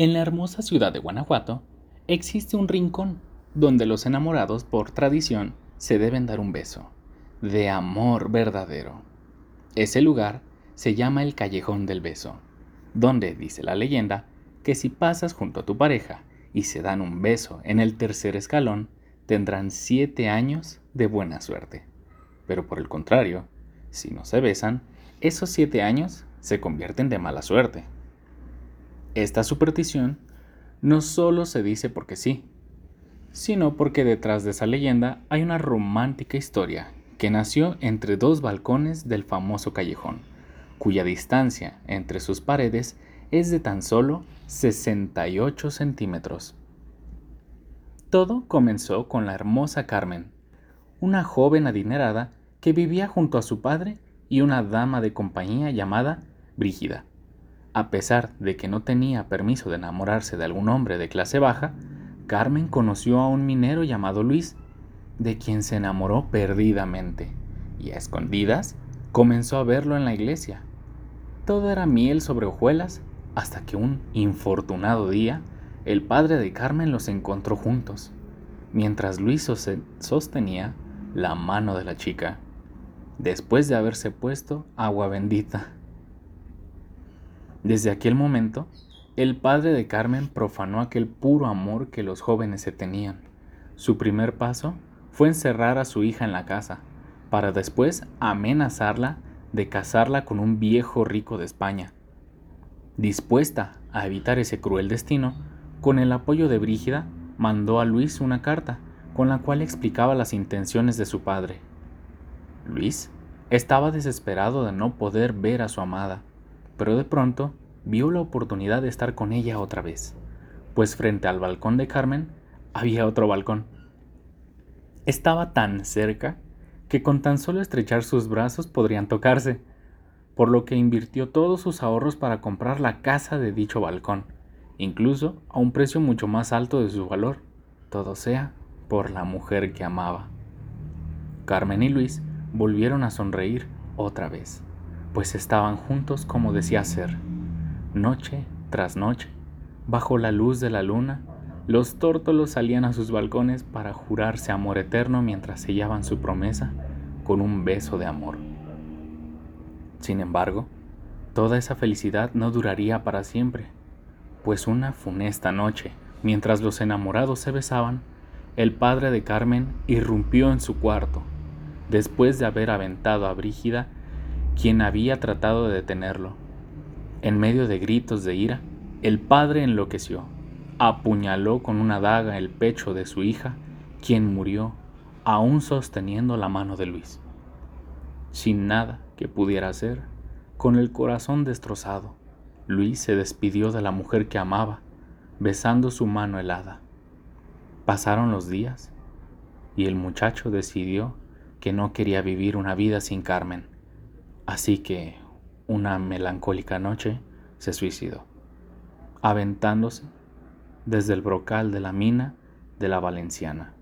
En la hermosa ciudad de Guanajuato existe un rincón donde los enamorados por tradición se deben dar un beso, de amor verdadero. Ese lugar se llama el Callejón del Beso, donde dice la leyenda que si pasas junto a tu pareja y se dan un beso en el tercer escalón, tendrán siete años de buena suerte. Pero por el contrario, si no se besan, esos siete años se convierten de mala suerte. Esta superstición no solo se dice porque sí, sino porque detrás de esa leyenda hay una romántica historia que nació entre dos balcones del famoso callejón, cuya distancia entre sus paredes es de tan solo 68 centímetros. Todo comenzó con la hermosa Carmen, una joven adinerada que vivía junto a su padre y una dama de compañía llamada Brígida. A pesar de que no tenía permiso de enamorarse de algún hombre de clase baja, Carmen conoció a un minero llamado Luis, de quien se enamoró perdidamente, y a escondidas comenzó a verlo en la iglesia. Todo era miel sobre hojuelas hasta que un infortunado día el padre de Carmen los encontró juntos, mientras Luis sostenía la mano de la chica, después de haberse puesto agua bendita. Desde aquel momento, el padre de Carmen profanó aquel puro amor que los jóvenes se tenían. Su primer paso fue encerrar a su hija en la casa, para después amenazarla de casarla con un viejo rico de España. Dispuesta a evitar ese cruel destino, con el apoyo de Brígida, mandó a Luis una carta con la cual explicaba las intenciones de su padre. Luis estaba desesperado de no poder ver a su amada, pero de pronto vio la oportunidad de estar con ella otra vez, pues frente al balcón de Carmen había otro balcón. Estaba tan cerca que con tan solo estrechar sus brazos podrían tocarse, por lo que invirtió todos sus ahorros para comprar la casa de dicho balcón, incluso a un precio mucho más alto de su valor, todo sea por la mujer que amaba. Carmen y Luis volvieron a sonreír otra vez pues estaban juntos como decía ser. Noche tras noche, bajo la luz de la luna, los tórtolos salían a sus balcones para jurarse amor eterno mientras sellaban su promesa con un beso de amor. Sin embargo, toda esa felicidad no duraría para siempre, pues una funesta noche, mientras los enamorados se besaban, el padre de Carmen irrumpió en su cuarto, después de haber aventado a Brígida quien había tratado de detenerlo. En medio de gritos de ira, el padre enloqueció, apuñaló con una daga el pecho de su hija, quien murió aún sosteniendo la mano de Luis. Sin nada que pudiera hacer, con el corazón destrozado, Luis se despidió de la mujer que amaba, besando su mano helada. Pasaron los días y el muchacho decidió que no quería vivir una vida sin Carmen Así que una melancólica noche se suicidó, aventándose desde el brocal de la mina de la Valenciana.